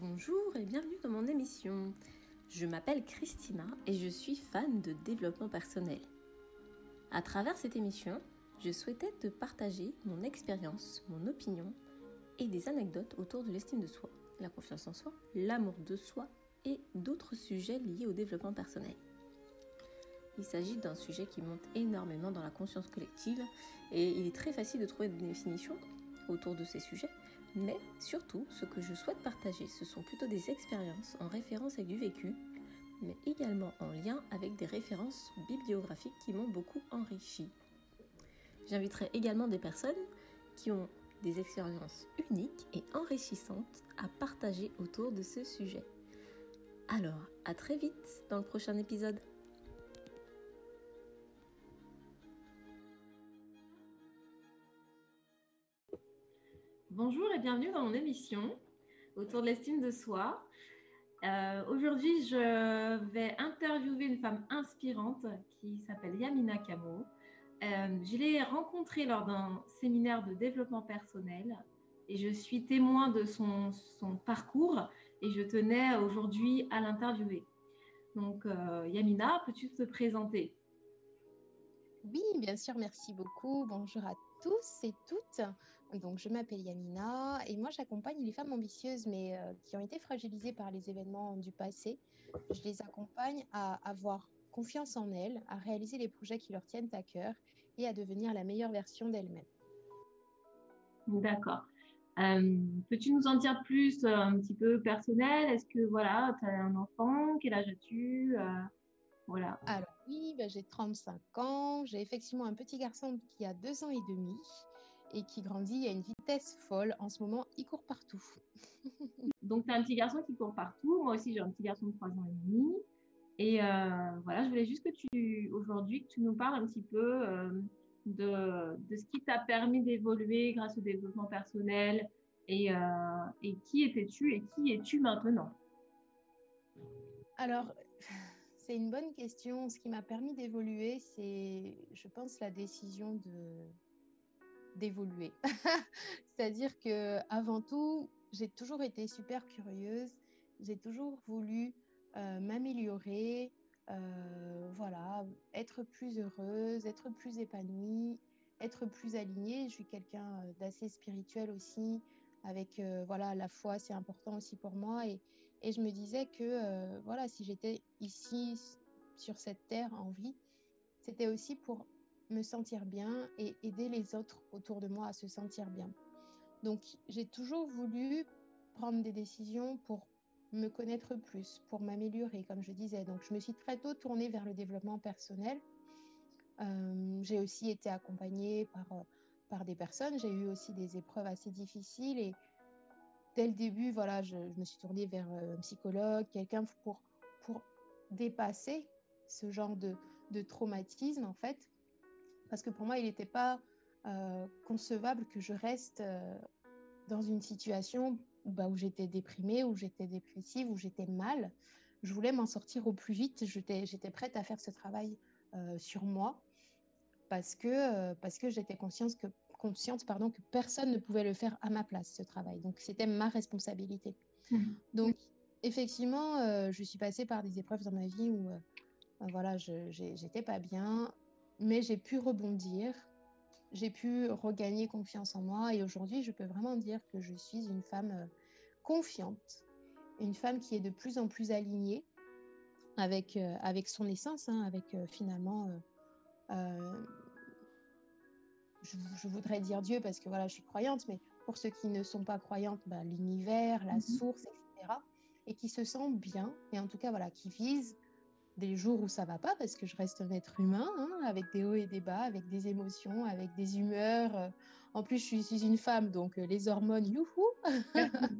Bonjour et bienvenue dans mon émission. Je m'appelle Christina et je suis fan de développement personnel. À travers cette émission, je souhaitais te partager mon expérience, mon opinion et des anecdotes autour de l'estime de soi, la confiance en soi, l'amour de soi et d'autres sujets liés au développement personnel. Il s'agit d'un sujet qui monte énormément dans la conscience collective et il est très facile de trouver des définitions autour de ces sujets, mais surtout ce que je souhaite partager, ce sont plutôt des expériences en référence avec du vécu, mais également en lien avec des références bibliographiques qui m'ont beaucoup enrichi. J'inviterai également des personnes qui ont des expériences uniques et enrichissantes à partager autour de ce sujet. Alors, à très vite dans le prochain épisode. Bonjour et bienvenue dans mon émission autour de l'estime de soi. Euh, Aujourd'hui, je vais interviewer une femme inspirante qui s'appelle Yamina Kamo. Euh, je l'ai rencontrée lors d'un séminaire de développement personnel et je suis témoin de son, parcours et je tenais aujourd'hui à l'interviewer. Donc, euh, Yamina, peux-tu te présenter? Oui, bien sûr, merci beaucoup. Bonjour à tous et toutes. Donc, je m'appelle Yamina et moi, j'accompagne les femmes ambitieuses, mais euh, qui ont été fragilisées par les événements du passé. Je les accompagne à avoir confiance en elles, à réaliser les projets qui leur tiennent à cœur et à devenir la meilleure version d'elles-mêmes. D'accord. Euh, Peux-tu nous en dire plus, euh, un petit peu personnel? Est-ce que voilà, tu as un enfant? Quel âge as-tu? Voilà. Alors oui, ben, j'ai 35 ans. J'ai effectivement un petit garçon qui a deux ans et demi et qui grandit à une vitesse folle. En ce moment, il court partout. Donc, tu as un petit garçon qui court partout. Moi aussi, j'ai un petit garçon de 3 ans et demi. Et euh, voilà, je voulais juste que tu, aujourd'hui, que tu nous parles un petit peu euh, de, de, ce qui t'a permis d'évoluer grâce au développement personnel et, euh, et qui étais-tu et qui es-tu maintenant? Alors, c'est une bonne question. Ce qui m'a permis d'évoluer, c'est, je pense, la décision de d'évoluer. C'est-à-dire que avant tout, j'ai toujours été super curieuse. J'ai toujours voulu euh, m'améliorer, euh, voilà, être plus heureuse, être plus épanouie, être plus alignée. Je suis quelqu'un d'assez spirituel aussi. Avec euh, voilà, la foi, c'est important aussi pour moi. Et, et je me disais que euh, voilà, si j'étais ici sur cette terre en vie, c'était aussi pour me sentir bien et aider les autres autour de moi à se sentir bien. Donc, j'ai toujours voulu prendre des décisions pour me connaître plus, pour m'améliorer, comme je disais. Donc, je me suis très tôt tournée vers le développement personnel. Euh, j'ai aussi été accompagnée par, par des personnes. J'ai eu aussi des épreuves assez difficiles et dès le début, voilà, je, me suis tournée vers un psychologue, quelqu'un pour dépasser ce genre de, de traumatisme, en fait parce que pour moi, il n'était pas euh, concevable que je reste euh, dans une situation bah, où j'étais déprimée, où j'étais dépressive, où j'étais mal. Je voulais m'en sortir au plus vite. J'étais prête à faire ce travail euh, sur moi parce que, parce que j'étais consciente que, consciente pardon, que personne ne pouvait le faire à ma place, ce travail. Donc, c'était ma responsabilité. Mmh. Donc, effectivement, euh, je suis passée par des épreuves dans ma vie où voilà, je n'étais pas bien mais j'ai pu rebondir, j'ai pu regagner confiance en moi et aujourd'hui, je peux vraiment dire que je suis une femme euh, confiante, une femme qui est de plus en plus alignée avec, euh, avec son essence, hein, avec euh, finalement, euh, euh, je, je, voudrais dire Dieu parce que voilà, je suis croyante, mais pour ceux qui ne sont pas croyantes, bah, l'univers, la mmh source, etc. Et qui se sentent bien, et en tout cas, voilà, qui visent des jours où ça va pas parce que je reste un être humain hein, avec des hauts et des bas, avec des émotions, avec des humeurs. En plus, je suis une femme, donc les hormones, youhou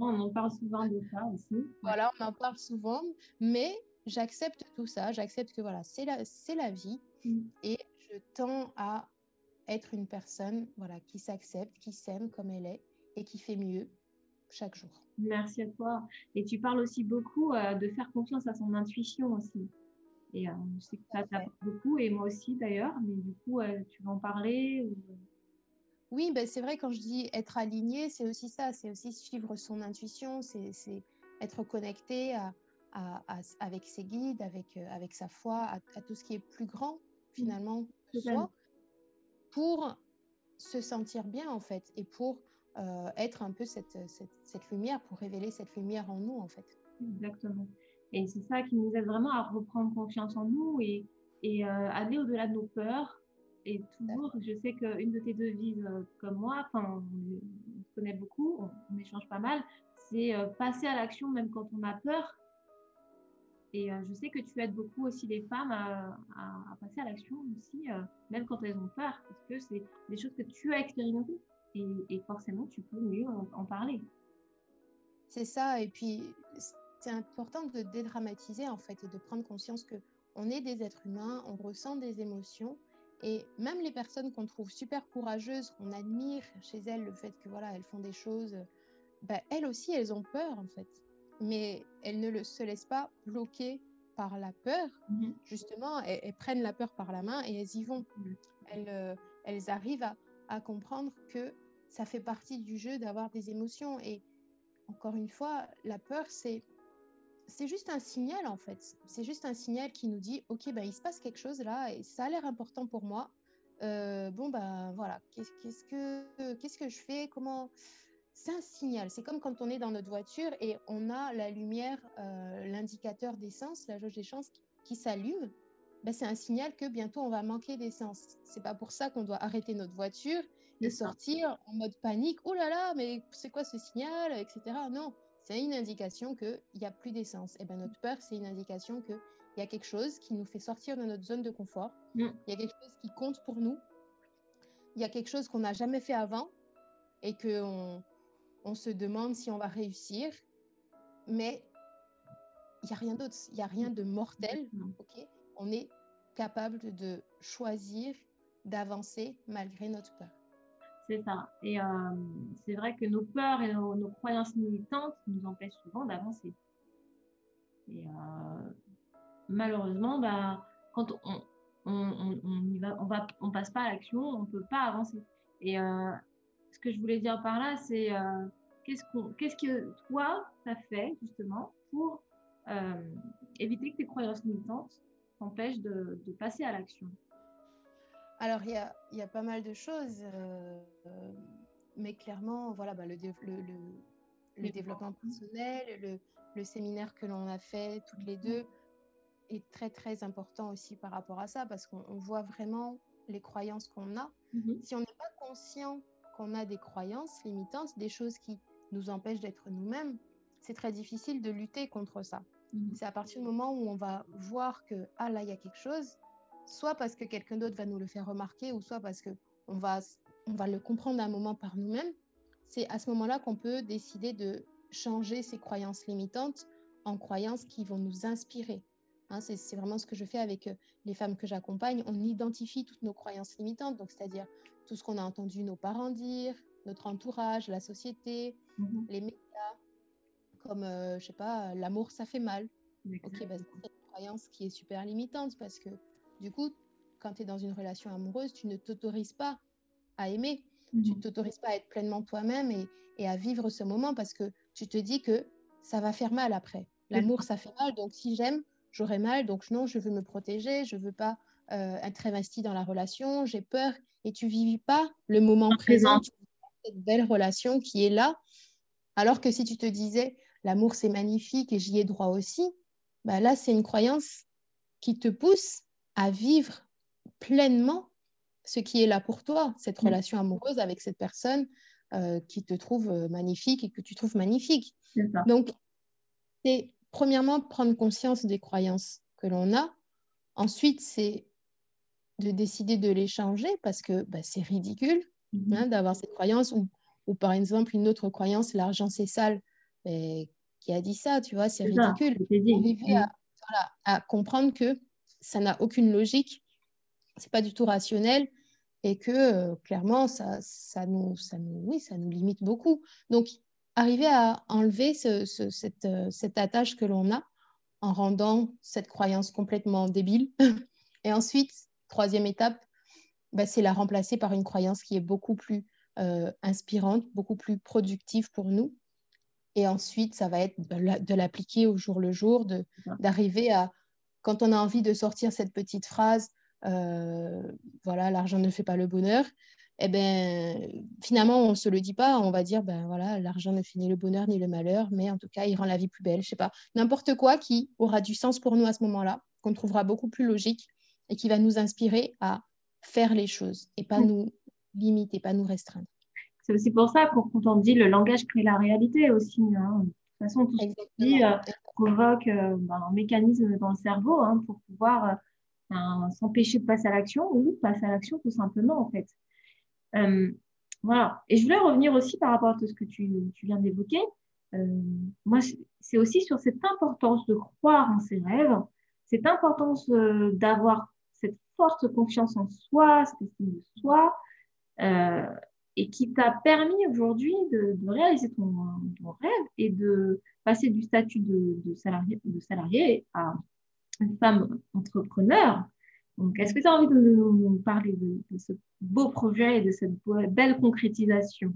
On en parle souvent de ça aussi. Voilà, on en parle souvent, mais j'accepte tout ça, j'accepte que voilà, c'est la, c'est la vie mmh. et je tends à être une personne voilà, qui s'accepte, qui s'aime comme elle est et qui fait mieux chaque jour. Merci à toi. Et tu parles aussi beaucoup euh, de faire confiance à son intuition aussi. Et euh, je sais que ça t'apporte beaucoup, et moi aussi d'ailleurs, mais du coup, euh, tu vas en parler ou... Oui, ben c'est vrai, quand je dis être aligné, c'est aussi ça, c'est aussi suivre son intuition, c'est être connecté avec ses guides, avec, avec sa foi, à, tout ce qui est plus grand finalement que soi, pour se sentir bien en fait et pour euh, être un peu cette, cette, lumière, pour révéler cette lumière en nous en fait. Exactement. Et c'est ça qui nous aide vraiment à reprendre confiance en nous et, et euh, aller au-delà de nos peurs. Et toujours, je sais qu'une de tes devises, comme moi, enfin, on, se connaît beaucoup, on échange pas mal, c'est passer à l'action même quand on a peur et euh, je sais que tu aides beaucoup aussi les femmes à, passer à l'action aussi, euh, même quand elles ont peur, parce que c'est des choses que tu as expérimentées et, forcément tu peux mieux en, parler. C'est ça, et puis c'est important de dédramatiser en fait et de prendre conscience que on est des êtres humains, on ressent des émotions et même les personnes qu'on trouve super courageuses, on admire chez elles le fait que voilà elles font des choses, bah, elles aussi elles ont peur en fait mais elles ne le, se laissent pas bloquer par la peur. Mhm. Justement, elles, prennent la peur par la main et elles y vont. Elles, euh, elles, arrivent à, à, comprendre que ça fait partie du jeu d'avoir des émotions. Et encore une fois, la peur, c'est c'est juste un signal en fait. C'est juste un signal qui nous dit, ok, ben, il se passe quelque chose là et ça a l'air important pour moi. Euh, bon ben voilà, qu'est-ce que qu'est-ce que je fais? Comment c'est un signal. C'est comme quand on est dans notre voiture et on a la lumière, euh, l'indicateur d'essence, la jauge d'essence qui, s'allume. Ben, c'est un signal que bientôt on va manquer d'essence. C'est pas pour ça qu'on doit arrêter notre voiture et sortir en mode panique. Oh là là, mais c'est quoi ce signal, etc. Non, c'est une indication qu'il n'y a plus d'essence. Et ben notre peur, c'est une indication qu'il y a quelque chose qui nous fait sortir de notre zone de confort. Mm. Il y a quelque chose qui compte pour nous. Il y a quelque chose qu'on n'a jamais fait avant et qu'on on se demande si on va réussir, mais il n'y a rien d'autre, il n'y a rien de mortel. ok? On est capable de choisir d'avancer malgré notre peur. C'est ça. Et euh, c'est vrai que nos peurs et nos, croyances militantes nous empêchent souvent d'avancer. Et euh, malheureusement, bah, quand on, on, on, va, on, va, on passe pas à l'action, on peut pas avancer. Et euh, ce que je voulais dire par là, c'est qu'est-ce, qu'est-ce que toi, tu as fait justement pour éviter que tes croyances militantes t'empêchent de passer à l'action? Alors, il y a, y a, pas mal de choses, euh, mais clairement, voilà, bah, le, le, le, le développement personnel, le, séminaire que l'on a fait toutes les deux est très, très important aussi par rapport à ça, parce qu'on voit vraiment les croyances qu'on a. Mm-hmm. Si on n'est pas conscient qu'on a des croyances limitantes, des choses qui nous empêchent d'être nous-mêmes, c'est très difficile de lutter contre ça. Mhm. C'est à partir du moment où on va voir que, ah là, il y a quelque chose, soit parce que quelqu'un d'autre va nous le faire remarquer, ou soit parce que on va, on va le comprendre à un moment par nous-mêmes, c'est à ce moment-là qu'on peut décider de changer ces croyances limitantes en croyances qui vont nous inspirer. Hein, c'est vraiment ce que je fais avec euh, les femmes que j'accompagne. On identifie toutes nos croyances limitantes, donc c'est-à-dire tout ce qu'on a entendu nos parents dire, notre entourage, la société, mhm. les médias, comme, euh, je sais pas, l'amour, ça fait mal. Ok, bah, c'est une croyance qui est super limitante parce que du coup, quand tu es dans une relation amoureuse, tu ne t'autorises pas à aimer. Tu ne mhm. t'autorises pas à être pleinement toi-même et, et, à vivre ce moment parce que tu te dis que ça va faire mal après. L'amour, ça fait mal. Donc, si j'aime, j'aurai mal. Donc, non, je veux me protéger. Je veux pas euh, être investi dans la relation, j'ai peur, et tu vis pas le moment présent, cette belle relation qui est là. Alors que si tu te disais, l'amour c'est magnifique et j'y ai droit aussi, bah là c'est une croyance qui te pousse à vivre pleinement ce qui est là pour toi, cette mm. relation amoureuse avec cette personne euh, qui te trouve euh, magnifique et que tu trouves magnifique. Donc, c'est premièrement prendre conscience des croyances que l'on a. Ensuite, c'est de décider de les changer parce que bah, c'est ridicule mhm. hein, d'avoir cette croyance ou, ou, par exemple une autre croyance, l'argent c'est sale. qui a dit ça, tu vois, c'est ridicule. Arriver à, à, comprendre que ça n'a aucune logique, c'est pas du tout rationnel et que euh, clairement ça, ça, nous, ça, nous, oui, ça nous limite beaucoup. Donc, arriver à enlever ce, cette, euh, cette attache que l'on a en rendant cette croyance complètement débile et ensuite troisième étape, bah, c'est la remplacer par une croyance qui est beaucoup plus euh, inspirante, beaucoup plus productive pour nous. Et ensuite, ça va être de l'appliquer au jour le jour, d'arriver à, quand on a envie de sortir cette petite phrase, euh, voilà, l'argent ne fait pas le bonheur, eh ben, finalement, on ne se le dit pas, on va dire, ben voilà, l'argent ne fait ni le bonheur ni le malheur, mais en tout cas, il rend la vie plus belle, je sais pas, n'importe quoi qui aura du sens pour nous à ce moment-là, qu'on trouvera beaucoup plus logique et qui va nous inspirer à faire les choses et pas mm. nous limiter, pas nous restreindre. C'est aussi pour ça qu'on dit le langage crée la réalité aussi. Hein. De toute façon, tout ce qui euh, provoque euh, ben, un mécanisme dans le cerveau hein, pour pouvoir euh, s'empêcher de passer à l'action ou passer à l'action tout simplement en fait. voilà. Et je voulais revenir aussi par rapport à tout ce que tu, tu viens d'évoquer. moi, c'est aussi sur cette importance de croire en ses rêves, cette importance d'avoir cette forte confiance en soi, cette estime de soi, et qui t'a permis aujourd'hui de, réaliser ton, rêve et de passer du statut de, salarié, de salarié à une femme entrepreneur. Donc, est-ce que tu as envie de nous, parler de, ce beau projet et de cette belle concrétisation?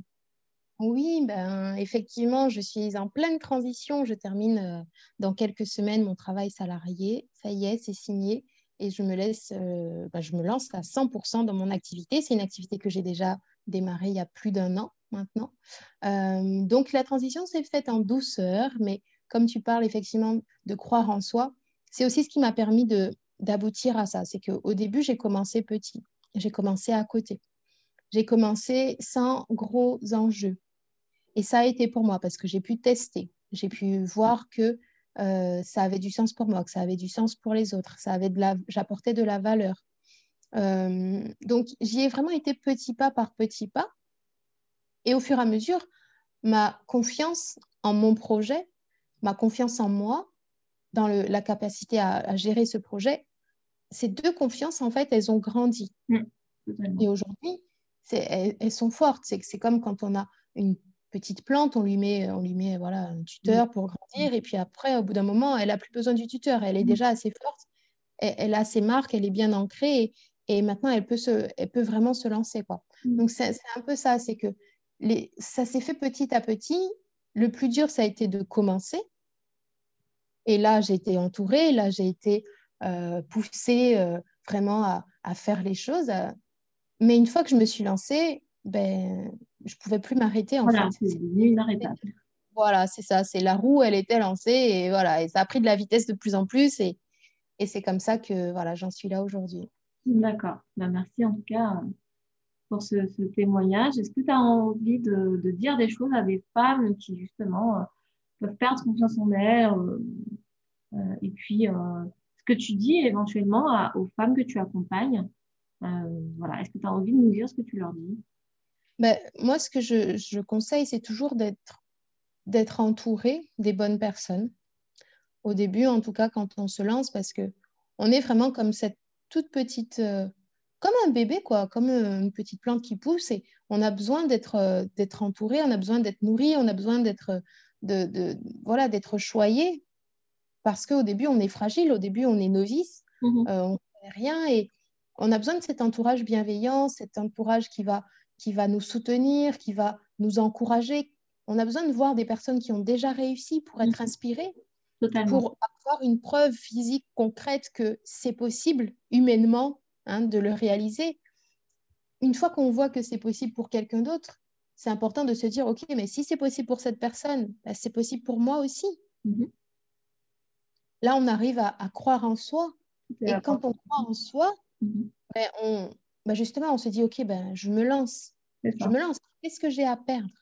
Oui, ben, effectivement, je suis en pleine transition. Je termine euh, dans quelques semaines mon travail salarié. Ça y est, c'est signé. Et je me, laisse, euh, ben, je me lance à 100% dans mon activité. C'est une activité que j'ai déjà démarré il y a plus d'un an maintenant. Euh, donc la transition s'est faite en douceur, mais comme tu parles effectivement de croire en soi, c'est aussi ce qui m'a permis d'aboutir à ça. C'est qu'au début, j'ai commencé petit, j'ai commencé à côté, j'ai commencé sans gros enjeux. Et ça a été pour moi parce que j'ai pu tester, j'ai pu voir que euh, ça avait du sens pour moi, que ça avait du sens pour les autres, ça avait de la, j'apportais de la valeur. Euh, donc, j'y ai vraiment été petit pas par petit pas. Et au fur et à mesure, ma confiance en mon projet, ma confiance en moi, dans la capacité à, gérer ce projet, ces deux confiances, en fait, elles ont grandi. Mmh, et aujourd'hui, elles, elles, sont fortes. C'est comme quand on a une petite plante, on lui met, on lui met voilà, un tuteur mmh. pour grandir. Et puis après, au bout d'un moment, elle n'a plus besoin du tuteur. Elle est mmh. déjà assez forte. Elle, elle, a ses marques, elle est bien ancrée. Et maintenant, elle peut, se, elle peut vraiment se lancer. Quoi. Mm. Donc, c'est un peu ça, c'est que les, ça s'est fait petit à petit. Le plus dur, ça a été de commencer. Et là, j'ai été entourée, là, j'ai été euh, poussée euh, vraiment à, à, faire les choses. Mais une fois que je me suis lancée, ben, je ne pouvais plus m'arrêter. En voilà, c'est inarrêtable. Voilà, c'est ça. C'est la roue, elle était lancée et voilà, et ça a pris de la vitesse de plus en plus et, et c'est comme ça que voilà, j'en suis là aujourd'hui. D'accord. Ben, merci en tout cas pour ce, témoignage. Est-ce que tu as envie de, dire des choses à des femmes qui justement euh, peuvent perdre confiance en elles euh, euh, et puis ce que tu dis éventuellement aux femmes que tu accompagnes voilà. Est-ce que tu as envie de nous dire ce que tu leur dis? Ben, Moi, ce que je, je conseille, c'est toujours d'être d'être entouré des bonnes personnes. Au début, en tout cas, quand on se lance, parce que on est vraiment comme cette toute petite, euh, comme un bébé, quoi, comme euh, une petite plante qui pousse. Et on a besoin d'être euh, d'être entouré, on a besoin d'être nourri, on a besoin d'être de, de, voilà, d'être choyé. Parce qu'au début, on est fragile, au début, on est novice, mhm. on ne connaît rien. Et on a besoin de cet entourage bienveillant, cet entourage qui va, qui va nous soutenir, qui va nous encourager. On a besoin de voir des personnes qui ont déjà réussi pour être mhm. inspirées pour avoir une preuve physique concrète que c'est possible humainement hein, de le réaliser. Une fois qu'on voit que c'est possible pour quelqu'un d'autre, c'est important de se dire, OK, mais si c'est possible pour cette personne, bah, c'est possible pour moi aussi. Mm-hmm. Là, on arrive à, croire en soi. Et quand on croit en soi, mm-hmm. ben, on, ben, justement, on se dit, OK, ben, je me lance. Je me lance. Qu'est-ce que j'ai à perdre?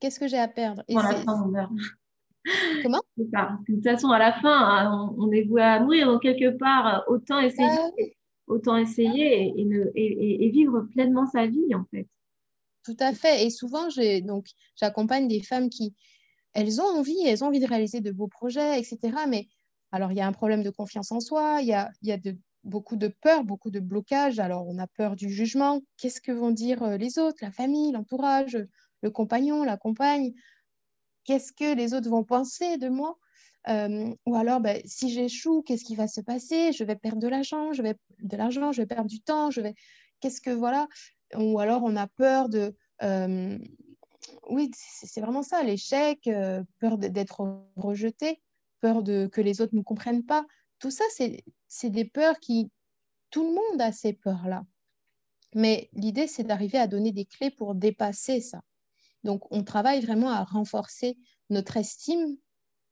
Qu'est-ce que j'ai à perdre? Et Comment? De toute façon, à la fin, hein, on, est voué à mourir. Donc, quelque part, autant essayer, ah autant essayer et, vivre pleinement sa vie, en fait. Tout à fait. Et souvent, j'accompagne des femmes qui, elles ont envie, elles ont envie de réaliser de beaux projets, etc. Mais alors, il y a un problème de confiance en soi, il y a, y a de, beaucoup de peur, beaucoup de blocage. Alors, on a peur du jugement. Qu'est-ce que vont dire euh, les autres, la famille, l'entourage, le compagnon, la compagne qu'est-ce que les autres vont penser de moi? Euh, ou alors, ben, si j'échoue, qu'est-ce qui va se passer? Je vais perdre de l'argent, je vais de l'argent, je vais perdre du temps, je vais. Qu'est-ce que voilà? Ou alors, on a peur de, euh, oui, c'est vraiment ça, l'échec, euh, peur d'être rejeté, peur de que les autres ne comprennent pas. Tout ça, c'est des peurs qui... Tout le monde a ces peurs-là. Mais l'idée, c'est d'arriver à donner des clés pour dépasser ça. Donc, on travaille vraiment à renforcer notre estime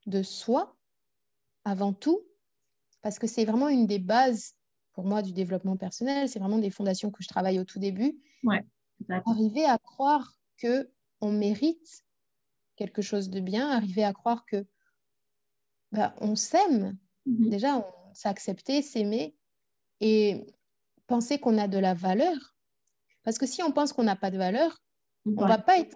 de soi avant tout, parce que c'est vraiment une des bases pour moi du développement personnel. C'est vraiment des fondations que je travaille au tout début. Ouais, arriver à croire que on mérite quelque chose de bien, arriver à croire que bah, on s'aime. Mhm. Déjà, on s'accepter, s'aimer et penser qu'on a de la valeur. Parce que si on pense qu'on n'a pas de valeur, on ne va pas être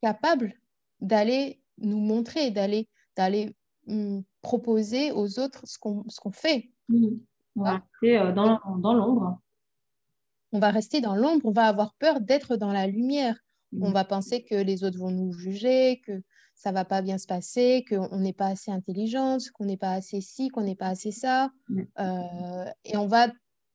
capable d'aller nous montrer, d'aller d'aller hum, proposer aux autres ce qu'on ce qu'on fait. Mhm. On va rester euh, dans, dans l'ombre. On va rester dans l'ombre, on va avoir peur d'être dans la lumière. On mhm. va penser que les autres vont nous juger, que ça va pas bien se passer, qu'on n'est pas assez intelligente, qu'on n'est pas assez ci, qu'on n'est pas assez ça. Euh, et on va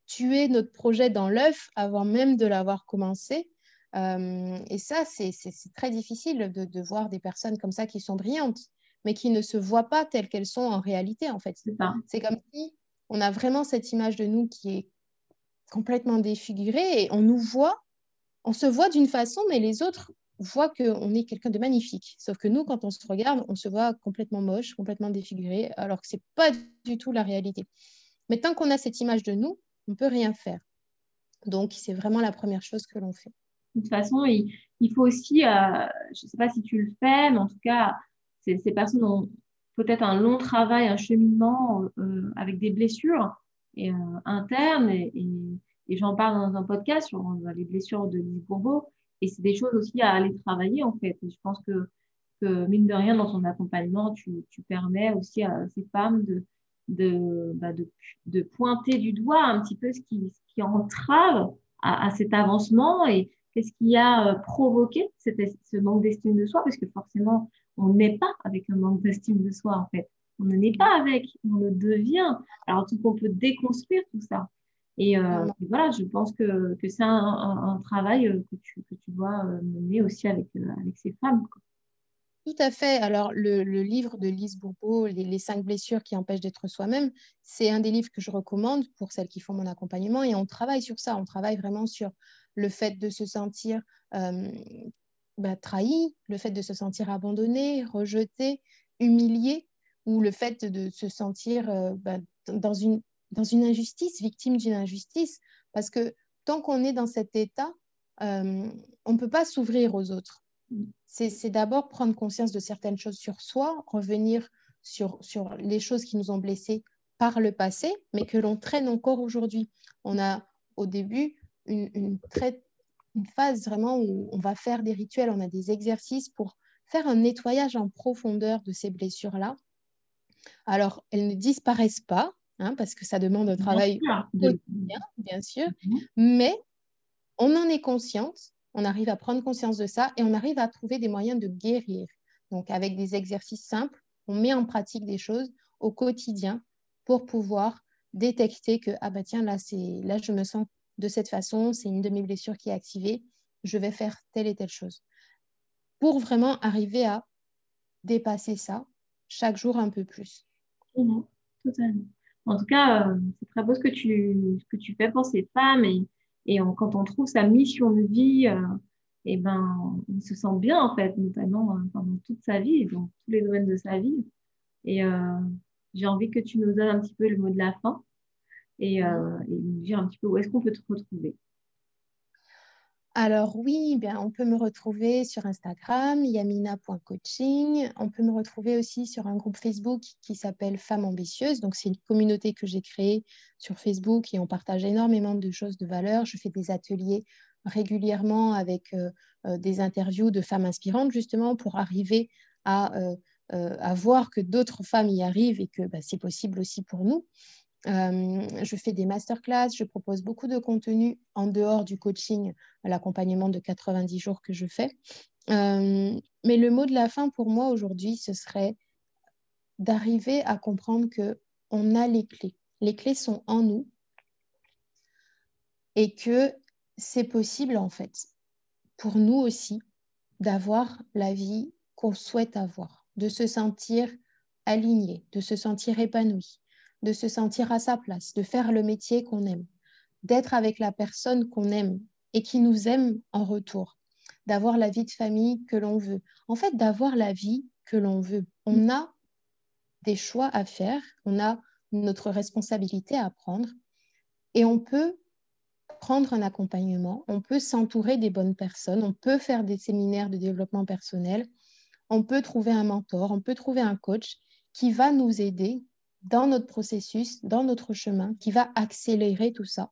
tuer notre projet dans l'œuf avant même de l'avoir commencé. Et ça, c'est très difficile de, de, voir des personnes comme ça qui sont brillantes, mais qui ne se voient pas telles qu'elles sont en réalité, en fait. C'est comme si on a vraiment cette image de nous qui est complètement défigurée et on nous voit, on se voit d'une façon, mais les autres voient qu'on est quelqu'un de magnifique. Sauf que nous, quand on se regarde, on se voit complètement moche, complètement défiguré, alors que ce n'est pas du tout la réalité. Mais tant qu'on a cette image de nous, on ne peut rien faire. Donc, c'est vraiment la première chose que l'on fait. Toute façon, il, faut aussi, euh, je ne sais pas si tu le fais, mais en tout cas, ces, personnes ont peut-être un long travail, un cheminement euh, avec des blessures euh, internes. Et, j'en parle dans un podcast sur les blessures de Lise Bourbeau. Et c'est des choses aussi à aller travailler, en fait. Je pense que, mine de rien, dans ton accompagnement, tu, permets aussi à ces femmes bah de, pointer du doigt un petit peu ce qui, ce qui entrave à, à cet avancement et qu'est-ce qui a euh, provoqué ce manque d'estime de soi, parce que forcément, on n'est pas avec un manque d'estime de soi, en fait. On ne naît pas avec, on le devient. Alors, tout qu'on peut déconstruire tout ça. Et, euh, voilà, je pense que, que c'est un, un, travail euh, que tu, que tu dois mener aussi avec, avec ces femmes. Tout à fait. Alors, le, livre de Lise Bourbeau, les, cinq blessures qui empêchent d'être soi-même, c'est un des livres que je recommande pour celles qui font mon accompagnement. Et on travaille sur ça. On travaille vraiment sur le fait de se sentir bah, trahi, le fait de se sentir abandonné, rejeté, humilié, ou le fait de se sentir euh, bah, dans, une, dans une injustice, victime d'une injustice. Parce que tant qu'on est dans cet état, euh, on ne peut pas s'ouvrir aux autres. C'est d'abord prendre conscience de certaines choses sur soi, revenir sur, sur les choses qui nous ont blessés par le passé, mais que l'on traîne encore aujourd'hui. On a au début une, une très une phase vraiment où on va faire des rituels, on a des exercices pour faire un nettoyage en profondeur de ces blessures-là. Alors, elles ne disparaissent pas, hein, parce que ça demande un travail quotidien, bien sûr, mhm. mais on en est consciente, on arrive à prendre conscience de ça et on arrive à trouver des moyens de guérir. Donc, avec des exercices simples, on met en pratique des choses au quotidien pour pouvoir détecter que, ah bah tiens, là, là je me sens de cette façon, c'est une de mes blessures qui est activée, je vais faire telle et telle chose. Pour vraiment arriver à dépasser ça chaque jour un peu plus. Totalement. En tout cas, euh, c'est très beau ce que tu, que tu fais pour ces femmes et, et quand on trouve sa mission de vie, et euh, eh ben, on se sent bien en fait, notamment euh, pendant toute sa vie, dans tous les domaines de sa vie. Et j'ai envie que tu nous donnes un petit peu le mot de la fin et, euh, nous dire un petit peu où est-ce qu'on peut te retrouver. Alors oui, bien, on peut me retrouver sur Instagram, yamina.coaching. On peut me retrouver aussi sur un groupe Facebook qui s'appelle Femmes ambitieuses. Donc c'est une communauté que j'ai créée sur Facebook et on partage énormément de choses de valeur. Je fais des ateliers régulièrement avec euh, euh, des interviews de femmes inspirantes justement pour arriver à, à voir que d'autres femmes y arrivent et que bah, c'est possible aussi pour nous. Euh, je fais des masterclass, je propose beaucoup de contenu en dehors du coaching, l'accompagnement de 90 jours que je fais. Euh, mais le mot de la fin pour moi aujourd'hui, ce serait d'arriver à comprendre que on a les clés. Les clés sont en nous et que c'est possible en fait pour nous aussi d'avoir la vie qu'on souhaite avoir, de se sentir aligné, de se sentir épanoui, de se sentir à sa place, de faire le métier qu'on aime, d'être avec la personne qu'on aime et qui nous aime en retour, d'avoir la vie de famille que l'on veut. En fait, d'avoir la vie que l'on veut. On a des choix à faire, on a notre responsabilité à prendre et on peut prendre un accompagnement, on peut s'entourer des bonnes personnes, on peut faire des séminaires de développement personnel, on peut trouver un mentor, on peut trouver un coach qui va nous aider dans notre processus, dans notre chemin, qui va accélérer tout ça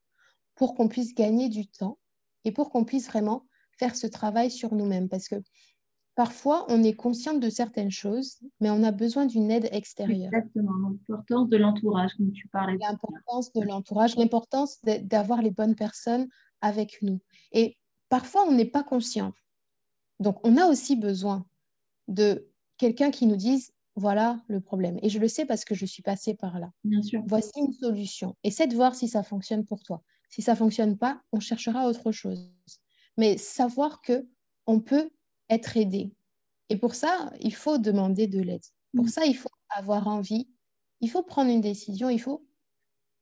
pour qu'on puisse gagner du temps et pour qu'on puisse vraiment faire ce travail sur nous-mêmes. Parce que parfois, on est consciente de certaines choses, mais on a besoin d'une aide extérieure. Exactement, l'importance de l'entourage, comme tu parlais. L'importance de l'entourage, l'importance d'avoir les bonnes personnes avec nous. Et parfois, on n'est pas conscient. Donc, on a aussi besoin de quelqu'un qui nous dise voilà le problème. Et je le sais parce que je suis passée par là. Bien sûr. Voici une solution. Essaie de voir si ça fonctionne pour toi. Si ça fonctionne pas, on cherchera autre chose. Mais savoir que on peut être aidé. Et pour ça, il faut demander de l'aide. Pour mm. ça, il faut avoir envie. Il faut prendre une décision. Il faut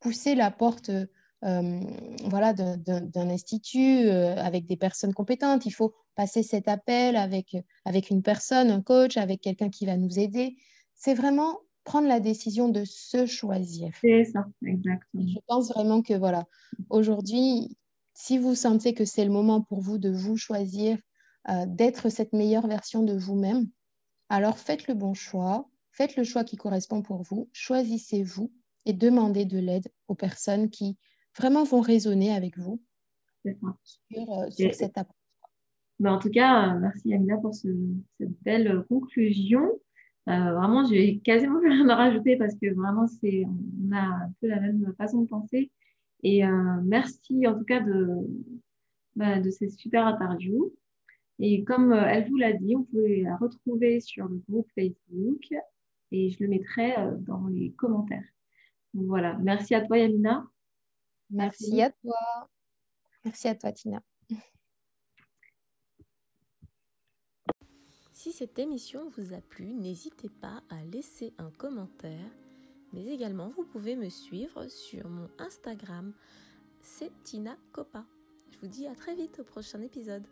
pousser la porte euh, voilà, d'un institut euh, avec des personnes compétentes. Il faut passer cet appel avec, avec une personne, un coach, avec quelqu'un qui va nous aider. C'est vraiment prendre la décision de se choisir. C'est ça, exactement. Je pense vraiment que voilà, aujourd'hui, si vous sentez que c'est le moment pour vous de vous choisir, euh, d'être cette meilleure version de vous-même, alors faites le bon choix, faites le choix qui correspond pour vous, choisissez-vous et demandez de l'aide aux personnes qui vraiment vont raisonner avec vous sur, euh, sur cette approche. Ben, en tout cas, euh, merci Amina pour cette belle conclusion. Euh, vraiment, j'ai quasiment rien à rajouter parce que vraiment, c'est, on a un peu la même façon de penser. Et merci en tout cas de, ben, de ces super interviews. Et comme elle vous l'a dit, on peut la retrouver sur le groupe Facebook et je le mettrai dans les commentaires. voilà, merci à toi Yamina. Merci. à toi. Merci à toi, Tina. Si cette émission vous a plu, n'hésitez pas à laisser un commentaire, mais également vous pouvez me suivre sur mon Instagram, c'est Tina Copa. Je vous dis à très vite au prochain épisode.